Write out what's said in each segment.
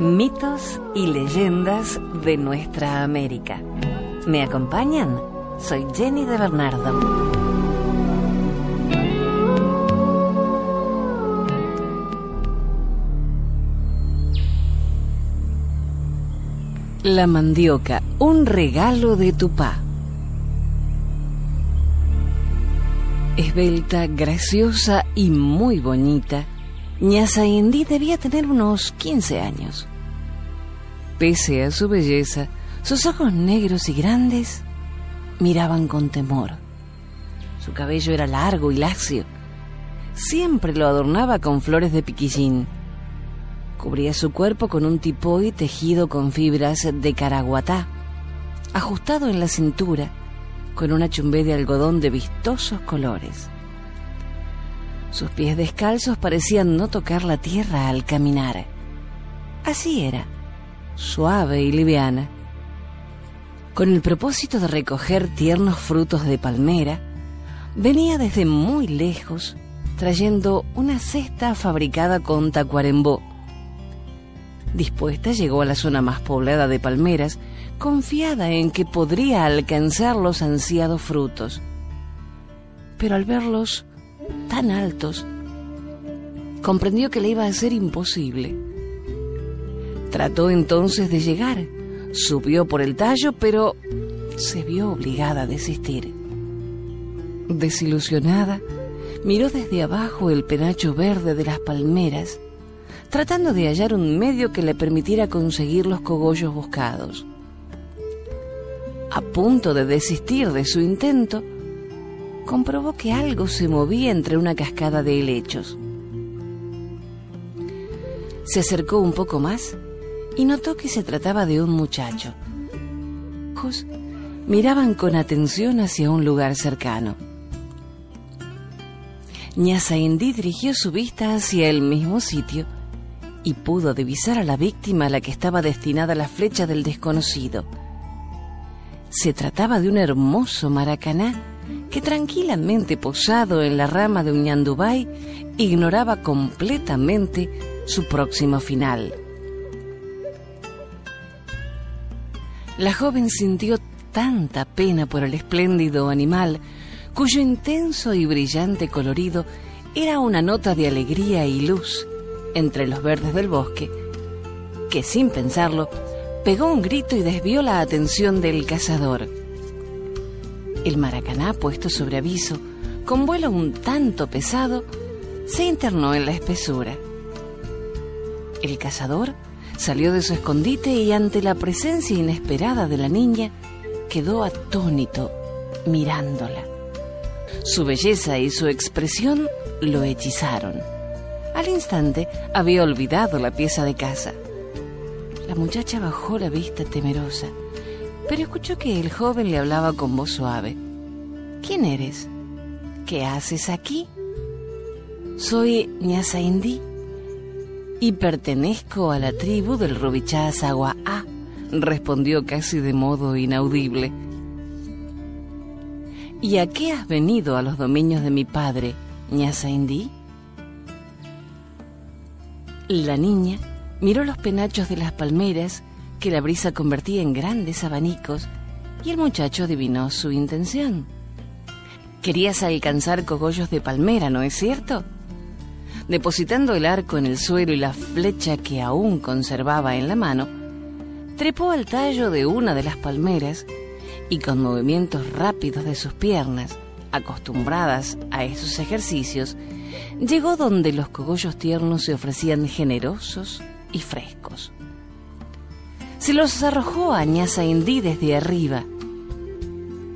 Mitos y leyendas de nuestra América. ¿Me acompañan? Soy Jenny de Bernardo. La mandioca, un regalo de tu pa. Esbelta, graciosa y muy bonita, Ñaza Indy debía tener unos 15 años. Pese a su belleza, sus ojos negros y grandes miraban con temor. Su cabello era largo y lacio. Siempre lo adornaba con flores de piquillín. Cubría su cuerpo con un tipoy tejido con fibras de caraguatá, ajustado en la cintura con una chumbé de algodón de vistosos colores. Sus pies descalzos parecían no tocar la tierra al caminar. Así era, suave y liviana. Con el propósito de recoger tiernos frutos de palmera, venía desde muy lejos trayendo una cesta fabricada con tacuarembó. Dispuesta llegó a la zona más poblada de palmeras, confiada en que podría alcanzar los ansiados frutos. Pero al verlos tan altos, comprendió que le iba a ser imposible. Trató entonces de llegar, subió por el tallo, pero se vio obligada a desistir. Desilusionada, miró desde abajo el penacho verde de las palmeras, tratando de hallar un medio que le permitiera conseguir los cogollos buscados. A punto de desistir de su intento, comprobó que algo se movía entre una cascada de helechos. Se acercó un poco más y notó que se trataba de un muchacho. Ojos miraban con atención hacia un lugar cercano. Ñaza Indy dirigió su vista hacia el mismo sitio y pudo divisar a la víctima a la que estaba destinada la flecha del desconocido. Se trataba de un hermoso maracaná que tranquilamente posado en la rama de un ñandubay ignoraba completamente su próximo final. La joven sintió tanta pena por el espléndido animal, cuyo intenso y brillante colorido era una nota de alegría y luz entre los verdes del bosque, que sin pensarlo pegó un grito y desvió la atención del cazador. El maracaná, puesto sobre aviso, con vuelo un tanto pesado, se internó en la espesura. El cazador salió de su escondite y ante la presencia inesperada de la niña, quedó atónito mirándola. Su belleza y su expresión lo hechizaron. Al instante había olvidado la pieza de casa. La muchacha bajó la vista temerosa pero escuchó que el joven le hablaba con voz suave. ¿Quién eres? ¿Qué haces aquí? Soy Ñasa Indy y pertenezco a la tribu del Robichá A, respondió casi de modo inaudible. ¿Y a qué has venido a los dominios de mi padre, Ñasa Indy? La niña miró los penachos de las palmeras que la brisa convertía en grandes abanicos y el muchacho adivinó su intención. Querías alcanzar cogollos de palmera, ¿no es cierto? Depositando el arco en el suelo y la flecha que aún conservaba en la mano, trepó al tallo de una de las palmeras y con movimientos rápidos de sus piernas, acostumbradas a esos ejercicios, llegó donde los cogollos tiernos se ofrecían generosos y frescos se los arrojó a Ñaza Indy desde arriba.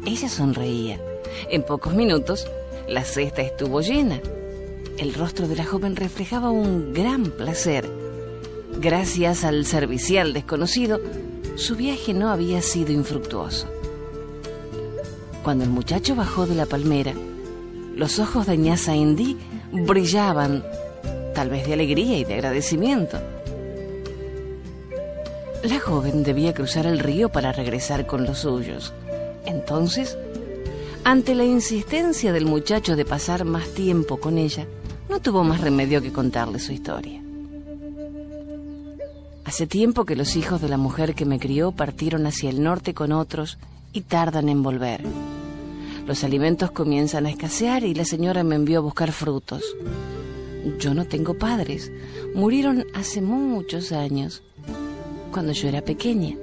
Ella sonreía. En pocos minutos, la cesta estuvo llena. El rostro de la joven reflejaba un gran placer. Gracias al servicial desconocido, su viaje no había sido infructuoso. Cuando el muchacho bajó de la palmera, los ojos de Ñaza Indy brillaban, tal vez de alegría y de agradecimiento. La joven debía cruzar el río para regresar con los suyos. Entonces, ante la insistencia del muchacho de pasar más tiempo con ella, no tuvo más remedio que contarle su historia. Hace tiempo que los hijos de la mujer que me crió partieron hacia el norte con otros y tardan en volver. Los alimentos comienzan a escasear y la señora me envió a buscar frutos. Yo no tengo padres. Murieron hace muchos años, cuando yo era pequeña.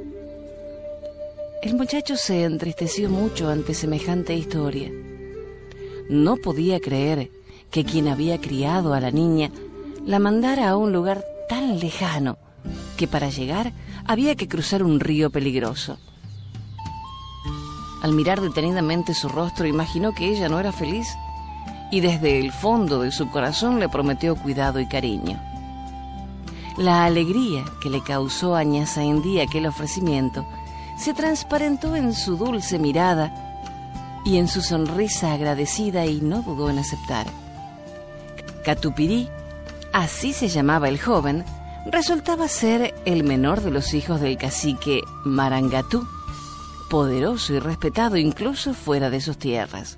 El muchacho se entristeció mucho ante semejante historia. No podía creer que quien había criado a la niña la mandara a un lugar tan lejano que para llegar había que cruzar un río peligroso. Al mirar detenidamente su rostro imaginó que ella no era feliz y desde el fondo de su corazón le prometió cuidado y cariño. La alegría que le causó a Ñazaindí aquel ofrecimiento se transparentó en su dulce mirada y en su sonrisa agradecida y no dudó en aceptar. Catupirí, así se llamaba el joven, resultaba ser el menor de los hijos del cacique Marangatú, poderoso y respetado incluso fuera de sus tierras.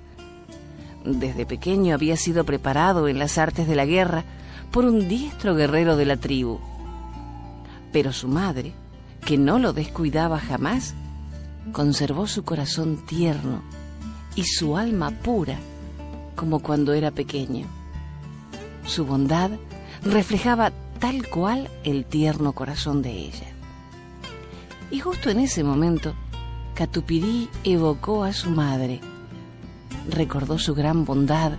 Desde pequeño había sido preparado en las artes de la guerra por un diestro guerrero de la tribu. Pero su madre, que no lo descuidaba jamás, conservó su corazón tierno y su alma pura como cuando era pequeño. Su bondad reflejaba tal cual el tierno corazón de ella. Y justo en ese momento, Catupirí evocó a su madre, recordó su gran bondad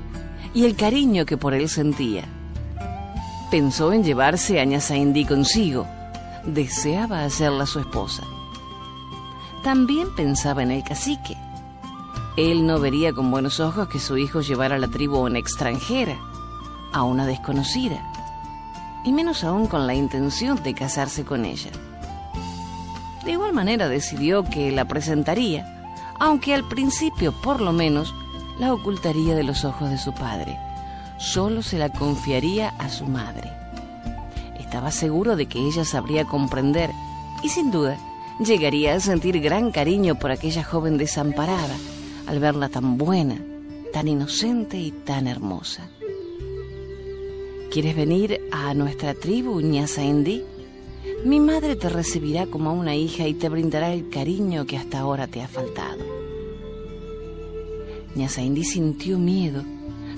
y el cariño que por él sentía. Pensó en llevarse a Ñazaindí consigo, deseaba hacerla su esposa. También pensaba en el cacique. Él no vería con buenos ojos que su hijo llevara a la tribu a una extranjera, a una desconocida, y menos aún con la intención de casarse con ella. De igual manera decidió que la presentaría, aunque al principio por lo menos la ocultaría de los ojos de su padre. Solo se la confiaría a su madre. Estaba seguro de que ella sabría comprender y sin duda llegaría a sentir gran cariño por aquella joven desamparada al verla tan buena, tan inocente y tan hermosa. ¿Quieres venir a nuestra tribu, Ñasa Mi madre te recibirá como a una hija y te brindará el cariño que hasta ahora te ha faltado. Ñasa sintió miedo,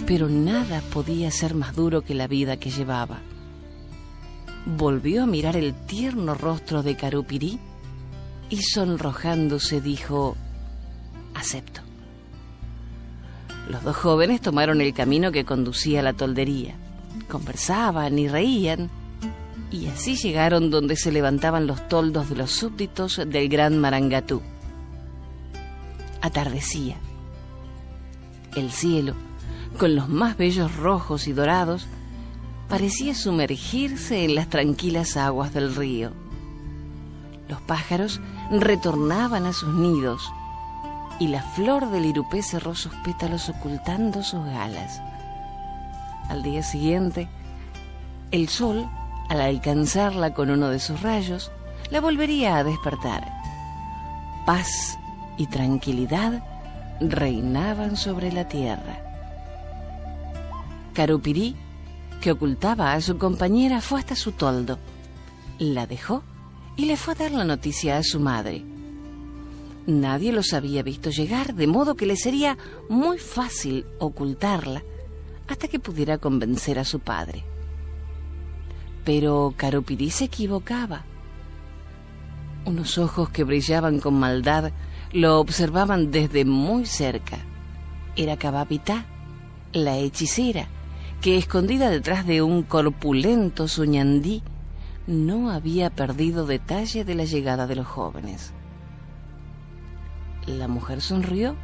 pero nada podía ser más duro que la vida que llevaba. Volvió a mirar el tierno rostro de Carupirí y sonrojándose dijo, acepto. Los dos jóvenes tomaron el camino que conducía a la toldería. Conversaban y reían, y así llegaron donde se levantaban los toldos de los súbditos del gran Marangatú. Atardecía. El cielo, con los más bellos rojos y dorados, parecía sumergirse en las tranquilas aguas del río. Los pájaros retornaban a sus nidos y la flor del irupé cerró sus pétalos ocultando sus alas. Al día siguiente, el sol, al alcanzarla con uno de sus rayos, la volvería a despertar. Paz y tranquilidad reinaban sobre la tierra. Carupirí, que ocultaba a su compañera, fue hasta su toldo. La dejó y le fue a dar la noticia a su madre. Nadie los había visto llegar, de modo que le sería muy fácil ocultarla hasta que pudiera convencer a su padre. Pero Carupirí se equivocaba. Unos ojos que brillaban con maldad lo observaban desde muy cerca. Era Cabapitá, la hechicera, que escondida detrás de un corpulento suñandí, no había perdido detalle de la llegada de los jóvenes. La mujer sonrió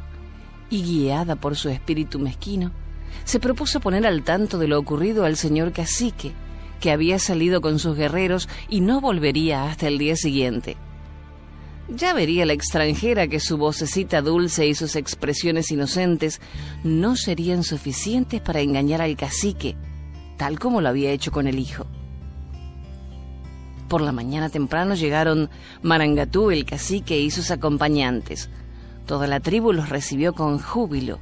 y, guiada por su espíritu mezquino, se propuso poner al tanto de lo ocurrido al señor cacique, que había salido con sus guerreros y no volvería hasta el día siguiente. Ya vería la extranjera que su vocecita dulce y sus expresiones inocentes no serían suficientes para engañar al cacique, tal como lo había hecho con el hijo. Por la mañana temprano llegaron Marangatú, el cacique y sus acompañantes, Toda la tribu los recibió con júbilo.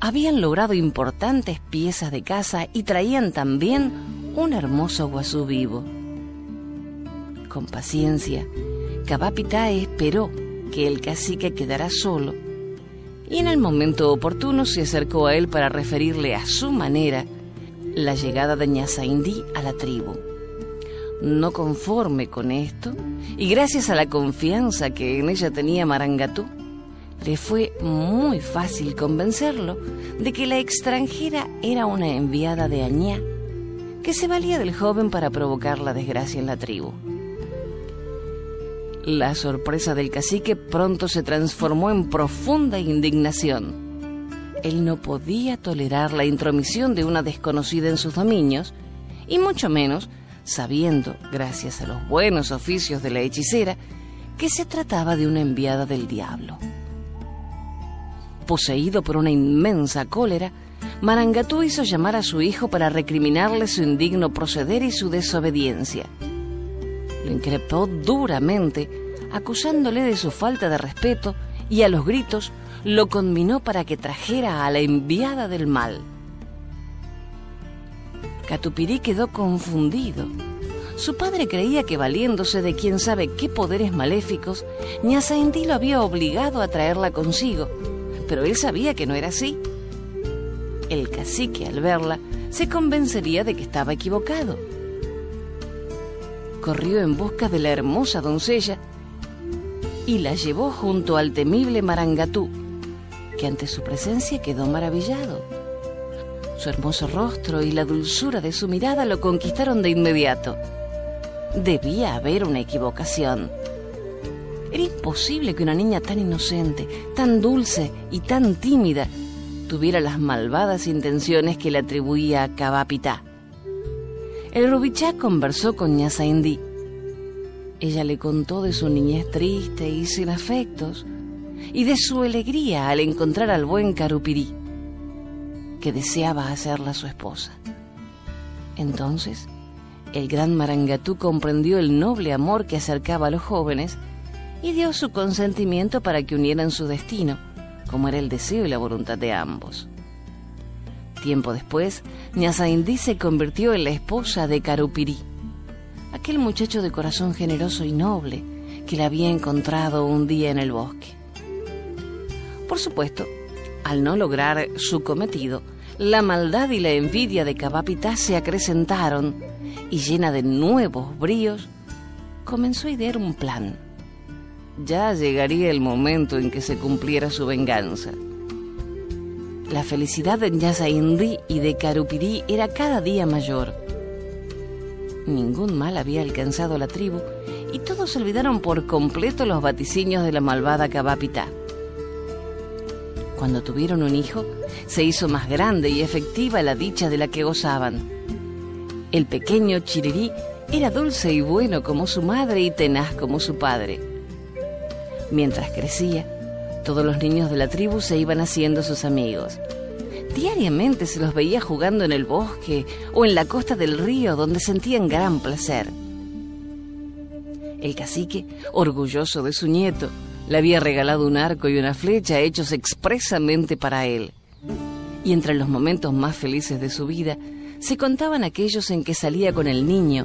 Habían logrado importantes piezas de caza y traían también un hermoso guazú vivo. Con paciencia, Cabapita esperó que el cacique quedara solo y en el momento oportuno se acercó a él para referirle a su manera la llegada de Ñazaindí a la tribu. No conforme con esto, y gracias a la confianza que en ella tenía Marangatú, le fue muy fácil convencerlo de que la extranjera era una enviada de Añá, que se valía del joven para provocar la desgracia en la tribu. La sorpresa del cacique pronto se transformó en profunda indignación. Él no podía tolerar la intromisión de una desconocida en sus dominios, y mucho menos sabiendo, gracias a los buenos oficios de la hechicera, que se trataba de una enviada del diablo. Poseído por una inmensa cólera, Marangatú hizo llamar a su hijo para recriminarle su indigno proceder y su desobediencia. Lo increpó duramente, acusándole de su falta de respeto y a los gritos lo conminó para que trajera a la enviada del mal. Catupirí quedó confundido. Su padre creía que valiéndose de quién sabe qué poderes maléficos, Ñazaindí lo había obligado a traerla consigo, pero él sabía que no era así. El cacique, al verla, se convencería de que estaba equivocado. Corrió en busca de la hermosa doncella y la llevó junto al temible Marangatú, que ante su presencia quedó maravillado. Su hermoso rostro y la dulzura de su mirada lo conquistaron de inmediato. Debía haber una equivocación. Era imposible que una niña tan inocente, tan dulce y tan tímida tuviera las malvadas intenciones que le atribuía a. El Rubichá conversó con Ñazaindí. Ella le contó de su niñez triste y sin afectos, y de su alegría al encontrar al buen Carupirí que deseaba hacerla su esposa. Entonces, el gran Marangatú comprendió el noble amor que acercaba a los jóvenes y dio su consentimiento para que unieran su destino, como era el deseo y la voluntad de ambos. Tiempo después, Ñazaindí se convirtió en la esposa de Carupirí, aquel muchacho de corazón generoso y noble que la había encontrado un día en el bosque. Por supuesto, al no lograr su cometido, la maldad y la envidia de Cabapita se acrecentaron y llena de nuevos bríos, comenzó a idear un plan. Ya llegaría el momento en que se cumpliera su venganza. La felicidad de Yazaindí y de Carupirí era cada día mayor. Ningún mal había alcanzado la tribu y todos olvidaron por completo los vaticinios de la malvada Cabapita. Cuando tuvieron un hijo, se hizo más grande y efectiva la dicha de la que gozaban. El pequeño Chirirí era dulce y bueno como su madre y tenaz como su padre. Mientras crecía, todos los niños de la tribu se iban haciendo sus amigos. Diariamente se los veía jugando en el bosque o en la costa del río donde sentían gran placer. El cacique, orgulloso de su nieto, le había regalado un arco y una flecha hechos expresamente para él. Y entre los momentos más felices de su vida se contaban aquellos en que salía con el niño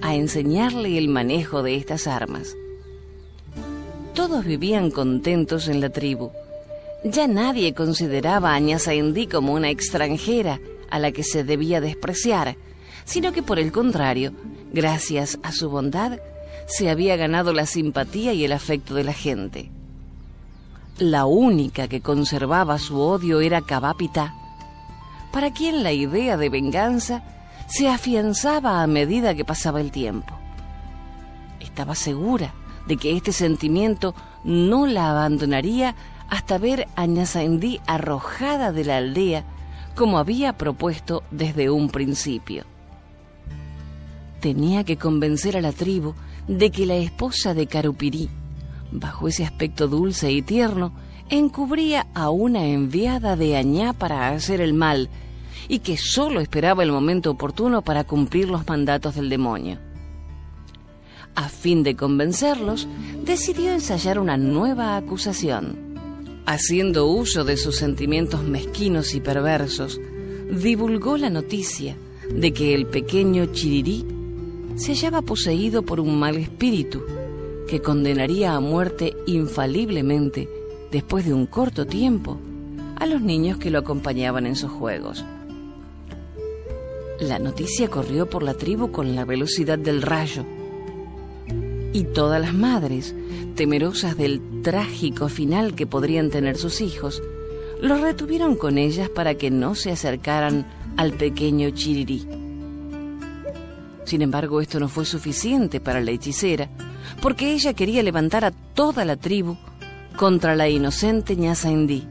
a enseñarle el manejo de estas armas. Todos vivían contentos en la tribu. Ya nadie consideraba a Ñazaindí como una extranjera a la que se debía despreciar, sino que por el contrario, gracias a su bondad, se había ganado la simpatía y el afecto de la gente. La única que conservaba su odio era Cabapita, para quien la idea de venganza se afianzaba a medida que pasaba el tiempo. Estaba segura de que este sentimiento no la abandonaría hasta ver a Ñazaindí arrojada de la aldea como había propuesto desde un principio. Tenía que convencer a la tribu de que la esposa de Carupirí, bajo ese aspecto dulce y tierno, encubría a una enviada de Añá para hacer el mal y que sólo esperaba el momento oportuno para cumplir los mandatos del demonio. A fin de convencerlos, decidió ensayar una nueva acusación. Haciendo uso de sus sentimientos mezquinos y perversos, divulgó la noticia de que el pequeño Chirirí se hallaba poseído por un mal espíritu que condenaría a muerte infaliblemente después de un corto tiempo a los niños que lo acompañaban en sus juegos. La noticia corrió por la tribu con la velocidad del rayo y todas las madres, temerosas del trágico final que podrían tener sus hijos, los retuvieron con ellas para que no se acercaran al pequeño Chirirí. Sin embargo, esto no fue suficiente para la hechicera, porque ella quería levantar a toda la tribu contra la inocente ñaza En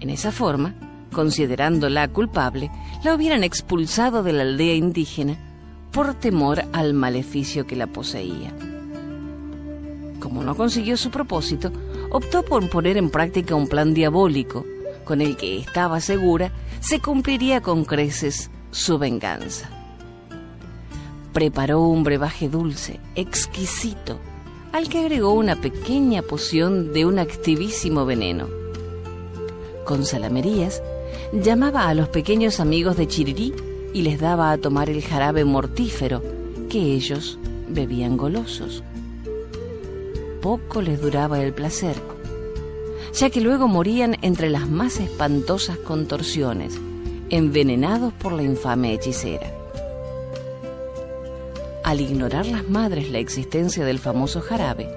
esa forma, considerándola culpable, la hubieran expulsado de la aldea indígena por temor al maleficio que la poseía. Como no consiguió su propósito, optó por poner en práctica un plan diabólico con el que estaba segura se cumpliría con creces su venganza. Preparó un brebaje dulce, exquisito, al que agregó una pequeña poción de un activísimo veneno. Con salamerías, llamaba a los pequeños amigos de Chirirí y les daba a tomar el jarabe mortífero que ellos bebían golosos. Poco les duraba el placer, ya que luego morían entre las más espantosas contorsiones, envenenados por la infame hechicera. Al ignorar las madres la existencia del famoso jarabe,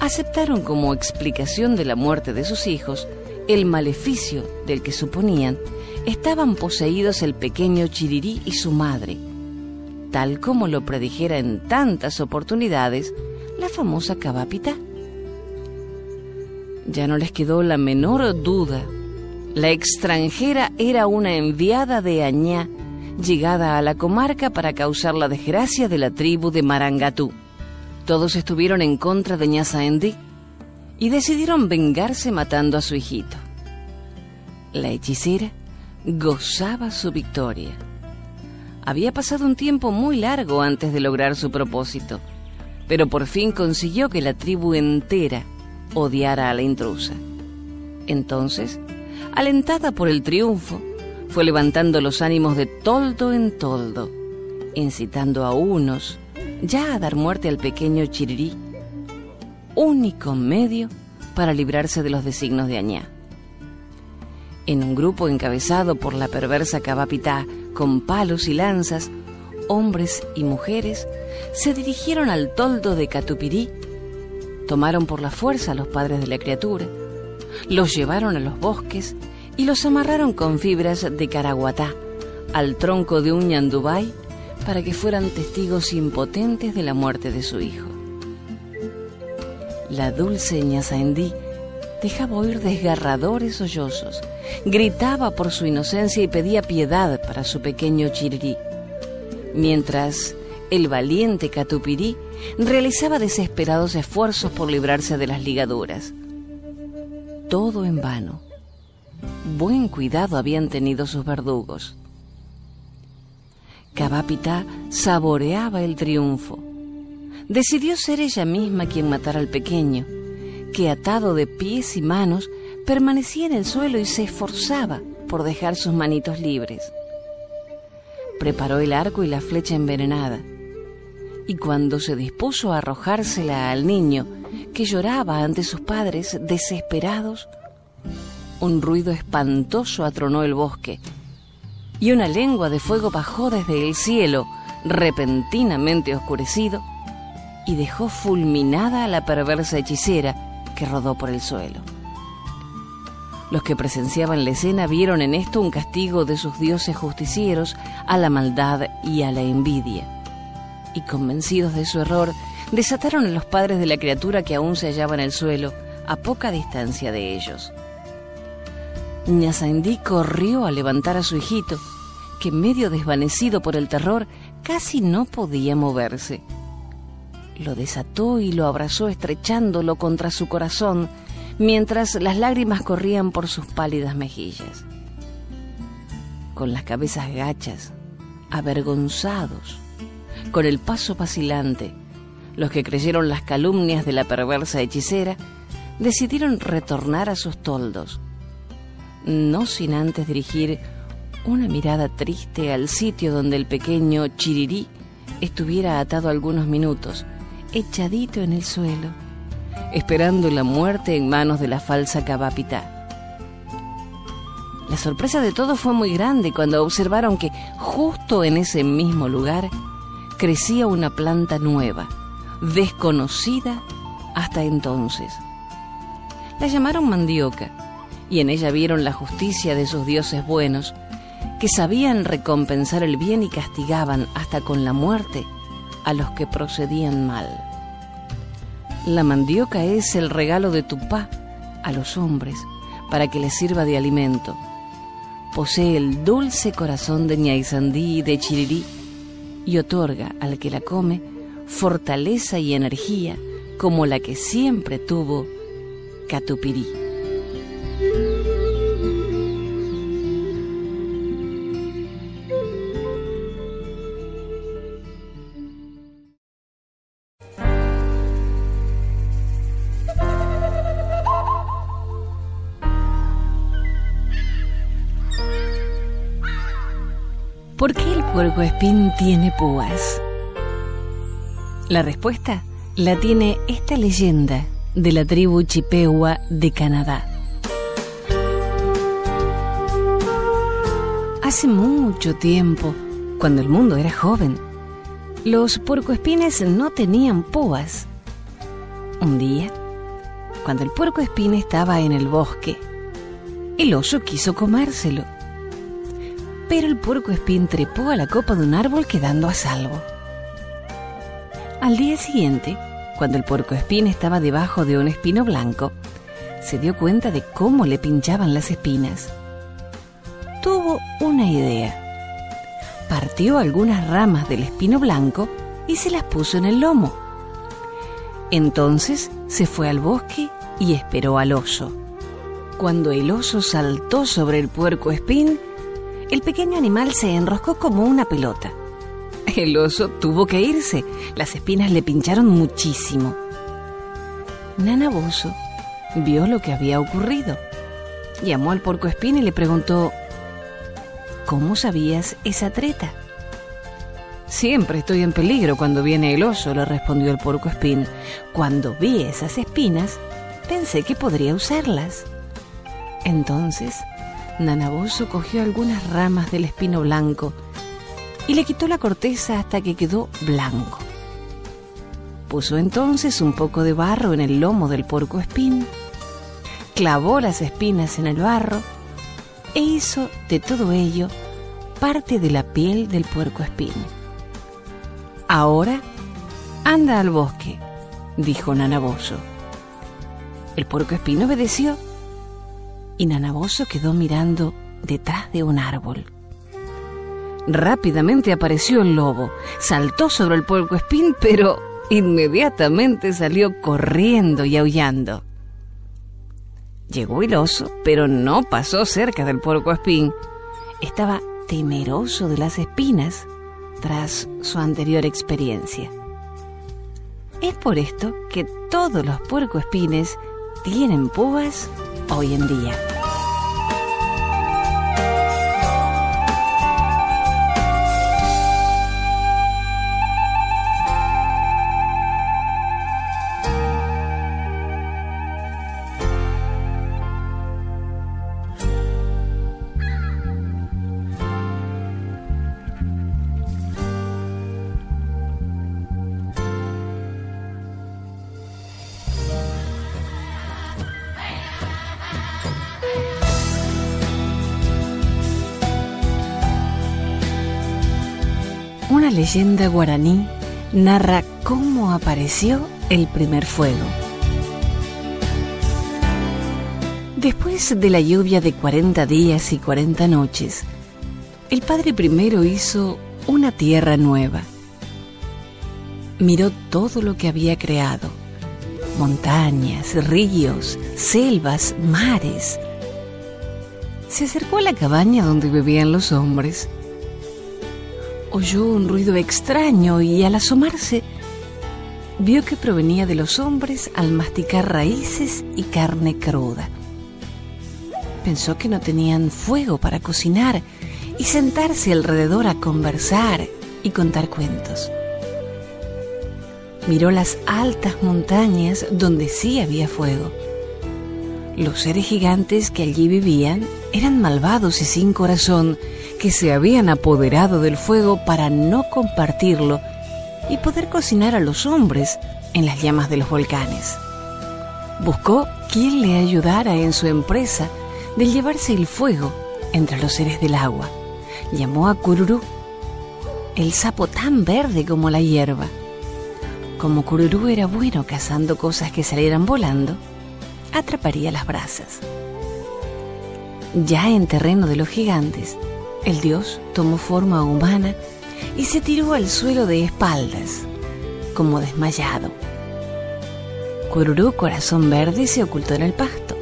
aceptaron como explicación de la muerte de sus hijos el maleficio del que suponían estaban poseídos el pequeño Chirirí y su madre, tal como lo predijera en tantas oportunidades la famosa Cabapita. Ya no les quedó la menor duda. La extranjera era una enviada de Añá, llegada a la comarca para causar la desgracia de la tribu de Marangatú. Todos estuvieron en contra de Ñazaendí y decidieron vengarse matando a su hijito. La hechicera gozaba su victoria. Había pasado un tiempo muy largo antes de lograr su propósito, pero por fin consiguió que la tribu entera odiara a la intrusa. Entonces, alentada por el triunfo, fue levantando los ánimos de toldo en toldo, incitando a unos ya a dar muerte al pequeño Chirirí, único medio para librarse de los designos de Añá en un grupo encabezado por la perversa Cabapitá, con palos y lanzas, hombres y mujeres se dirigieron al toldo de Catupirí, tomaron por la fuerza a los padres de la criatura, los llevaron a los bosques y los amarraron con fibras de caraguatá al tronco de un ñandubay para que fueran testigos impotentes de la muerte de su hijo. La dulce ñazaendí dejaba oír desgarradores sollozos gritaba por su inocencia y pedía piedad para su pequeño Chirirí, mientras el valiente Catupirí realizaba desesperados esfuerzos por librarse de las ligaduras. Todo en vano. Buen cuidado habían tenido sus verdugos. Cabapita saboreaba el triunfo. Decidió ser ella misma quien matara al pequeño, que atado de pies y manos permanecía en el suelo y se esforzaba por dejar sus manitos libres. Preparó el arco y la flecha envenenada, y cuando se dispuso a arrojársela al niño, que lloraba ante sus padres desesperados, un ruido espantoso atronó el bosque, y una lengua de fuego bajó desde el cielo, repentinamente oscurecido, y dejó fulminada a la perversa hechicera que rodó por el suelo. Los que presenciaban la escena vieron en esto un castigo de sus dioses justicieros a la maldad y a la envidia. Y convencidos de su error, desataron a los padres de la criatura que aún se hallaba en el suelo, a poca distancia de ellos. Ñazandí corrió a levantar a su hijito, que medio desvanecido por el terror casi no podía moverse. Lo desató y lo abrazó estrechándolo contra su corazón, mientras las lágrimas corrían por sus pálidas mejillas. Con las cabezas gachas, avergonzados, con el paso vacilante, los que creyeron las calumnias de la perversa hechicera decidieron retornar a sus toldos, no sin antes dirigir una mirada triste al sitio donde el pequeño Chirirí estuviera atado algunos minutos, echadito en el suelo, esperando la muerte en manos de la falsa cabapita. La sorpresa de todos fue muy grande cuando observaron que justo en ese mismo lugar crecía una planta nueva, desconocida hasta entonces. La llamaron mandioca y en ella vieron la justicia de sus dioses buenos, que sabían recompensar el bien y castigaban hasta con la muerte a los que procedían mal. La mandioca es el regalo de Tupá a los hombres para que les sirva de alimento. Posee el dulce corazón de ñaizandí y de chirirí y otorga al que la come fortaleza y energía como la que siempre tuvo Catupirí. Puercoespín tiene púas? La respuesta la tiene esta leyenda de la tribu Chippewa de Canadá. Hace mucho tiempo, cuando el mundo era joven, los puercoespines no tenían púas. Un día, cuando el puercoespín estaba en el bosque, el oso quiso comérselo pero el puerco espín trepó a la copa de un árbol quedando a salvo. Al día siguiente, cuando el puerco espín estaba debajo de un espino blanco, se dio cuenta de cómo le pinchaban las espinas. Tuvo una idea. Partió algunas ramas del espino blanco y se las puso en el lomo. Entonces se fue al bosque y esperó al oso. Cuando el oso saltó sobre el puerco espín, el pequeño animal se enroscó como una pelota. El oso tuvo que irse. Las espinas le pincharon muchísimo. Nana Bozo vio lo que había ocurrido. Llamó al porco espín y le preguntó, ¿Cómo sabías esa treta? Siempre estoy en peligro cuando viene el oso, le respondió el porco espín. Cuando vi esas espinas, pensé que podría usarlas. Entonces Nanaboso cogió algunas ramas del espino blanco y le quitó la corteza hasta que quedó blanco. Puso entonces un poco de barro en el lomo del porco espín, clavó las espinas en el barro e hizo de todo ello parte de la piel del puerco espín. Ahora anda al bosque, dijo Nanaboso. El puerco espín obedeció y Nanaboso quedó mirando detrás de un árbol. Rápidamente apareció el lobo, saltó sobre el puerco espín, pero inmediatamente salió corriendo y aullando. Llegó el oso, pero no pasó cerca del puerco espín. Estaba temeroso de las espinas tras su anterior experiencia. Es por esto que todos los puercoespines tienen púas hoy en día. Leyenda guaraní narra cómo apareció el primer fuego. Después de la lluvia de 40 días y 40 noches, el Padre primero hizo una tierra nueva. Miró todo lo que había creado, montañas, ríos, selvas, mares. Se acercó a la cabaña donde vivían los hombres oyó un ruido extraño y al asomarse vio que provenía de los hombres al masticar raíces y carne cruda. Pensó que no tenían fuego para cocinar y sentarse alrededor a conversar y contar cuentos. Miró las altas montañas donde sí había fuego. Los seres gigantes que allí vivían eran malvados y sin corazón que se habían apoderado del fuego para no compartirlo y poder cocinar a los hombres en las llamas de los volcanes. Buscó quien le ayudara en su empresa de llevarse el fuego entre los seres del agua. Llamó a Cururú, el sapo tan verde como la hierba. Como Cururú era bueno cazando cosas que salieran volando, atraparía las brasas. Ya en terreno de los gigantes, el dios tomó forma humana y se tiró al suelo de espaldas, como desmayado. Cururú, corazón verde, se ocultó en el pasto.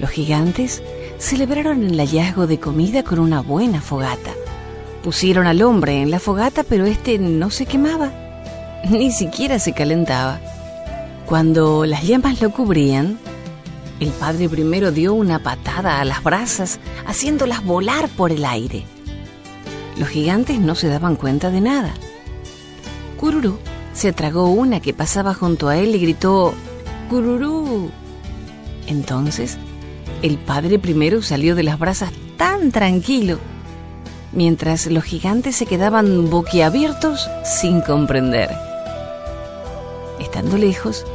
Los gigantes celebraron el hallazgo de comida con una buena fogata. Pusieron al hombre en la fogata, pero este no se quemaba, ni siquiera se calentaba. Cuando las llamas lo cubrían, el padre primero dio una patada a las brasas, haciéndolas volar por el aire. Los gigantes no se daban cuenta de nada. Cururú se tragó una que pasaba junto a él y gritó ¡Cururú! Entonces, el padre primero salió de las brasas tan tranquilo, mientras los gigantes se quedaban boquiabiertos sin comprender. Estando lejos,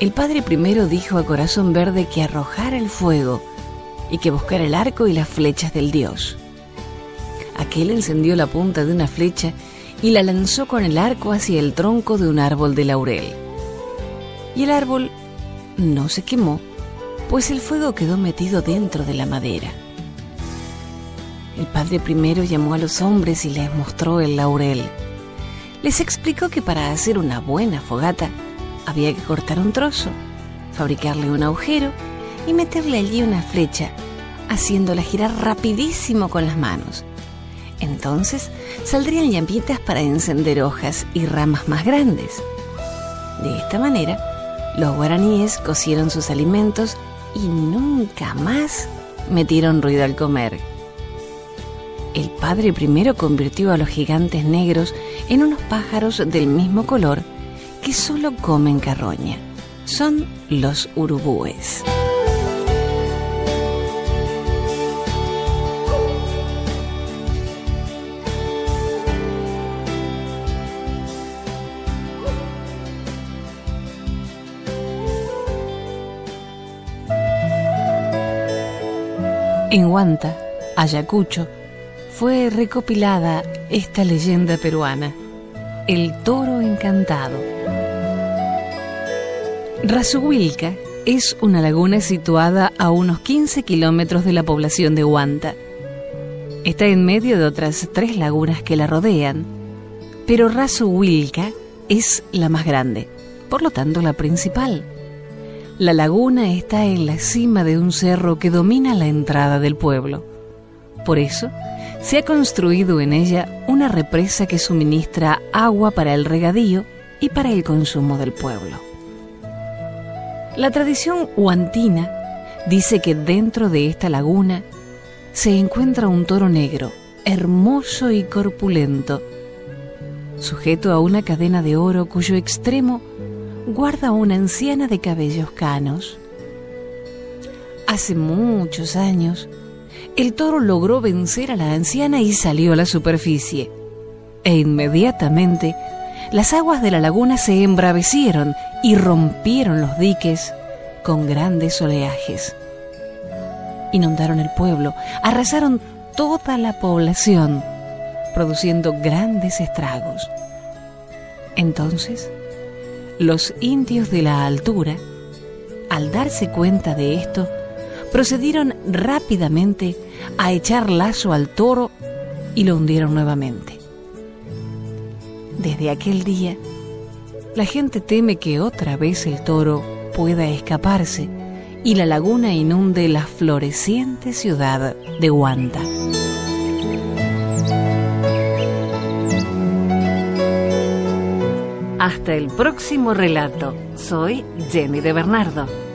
el padre primero dijo a Corazón Verde que arrojara el fuego y que buscara el arco y las flechas del dios. Aquel encendió la punta de una flecha y la lanzó con el arco hacia el tronco de un árbol de laurel. Y el árbol no se quemó, pues el fuego quedó metido dentro de la madera. El padre primero llamó a los hombres y les mostró el laurel. Les explicó que para hacer una buena fogata había que cortar un trozo, fabricarle un agujero y meterle allí una flecha, haciéndola girar rapidísimo con las manos. Entonces saldrían llamitas para encender hojas y ramas más grandes. De esta manera, los guaraníes cocieron sus alimentos y nunca más metieron ruido al comer. El padre primero convirtió a los gigantes negros en unos pájaros del mismo color que solo comen carroña. Son los urubúes. En Huanta, Ayacucho, fue recopilada esta leyenda peruana, el toro encantado. Razuhuilca es una laguna situada a unos 15 kilómetros de la población de Huanta. Está en medio de otras tres lagunas que la rodean, pero Razuhuilca es la más grande, por lo tanto la principal. La laguna está en la cima de un cerro que domina la entrada del pueblo. Por eso, se ha construido en ella una represa que suministra agua para el regadío y para el consumo del pueblo. La tradición huantina dice que dentro de esta laguna se encuentra un toro negro, hermoso y corpulento, sujeto a una cadena de oro cuyo extremo guarda una anciana de cabellos canos. Hace muchos años, el toro logró vencer a la anciana y salió a la superficie. E inmediatamente, las aguas de la laguna se embravecieron y rompieron los diques con grandes oleajes. Inundaron el pueblo, arrasaron toda la población, produciendo grandes estragos. Entonces, los indios de la altura, al darse cuenta de esto, procedieron rápidamente a echar lazo al toro y lo hundieron nuevamente. Desde aquel día, la gente teme que otra vez el toro pueda escaparse y la laguna inunde la floreciente ciudad de Huanta. Hasta el próximo relato. Soy Jenny de Bernardo.